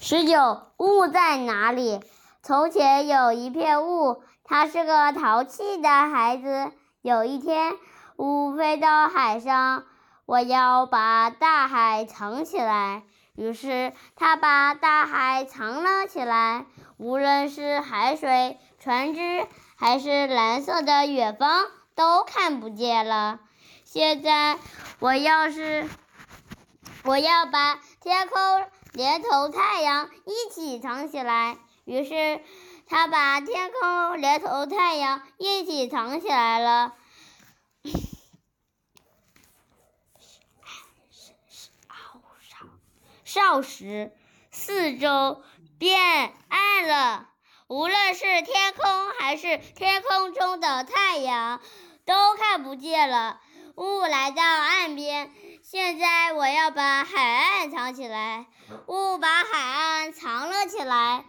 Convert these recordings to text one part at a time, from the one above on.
十九，雾在哪里？从前有一片雾，它是个淘气的孩子。有一天，雾飞到海上，我要把大海藏起来。于是，他把大海藏了起来。无论是海水、船只，还是蓝色的远方，都看不见了。现在，我要是我要把天空连同太阳一起藏起来。于是，他把天空连同太阳一起藏起来了。少时，四周变暗了，无论是天空还是天空中的太阳，都看不见了。雾来到岸边，现在我要把海岸藏起来。雾把海岸藏了起来，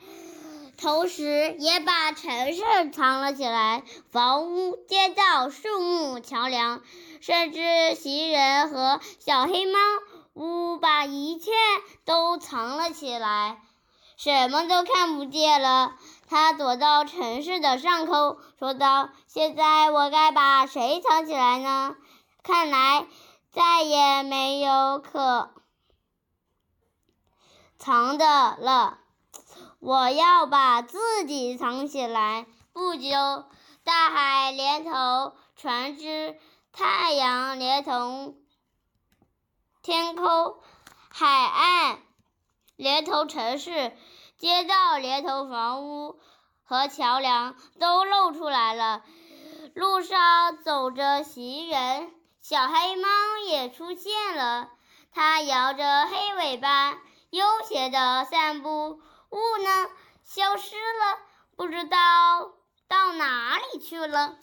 同时也把城市藏了起来，房屋、街道、树木、桥梁，甚至行人和小黑猫。雾把一切都藏了起来，什么都看不见了。他躲到城市的上空，说道：“现在我该把谁藏起来呢？看来再也没有可藏的了。我要把自己藏起来。”不久，大海连同船只，太阳连同。天空、海岸，连同城市、街道，连同房屋和桥梁，都露出来了。路上走着行人，小黑猫也出现了。它摇着黑尾巴，悠闲地散步。雾呢，消失了，不知道到哪里去了。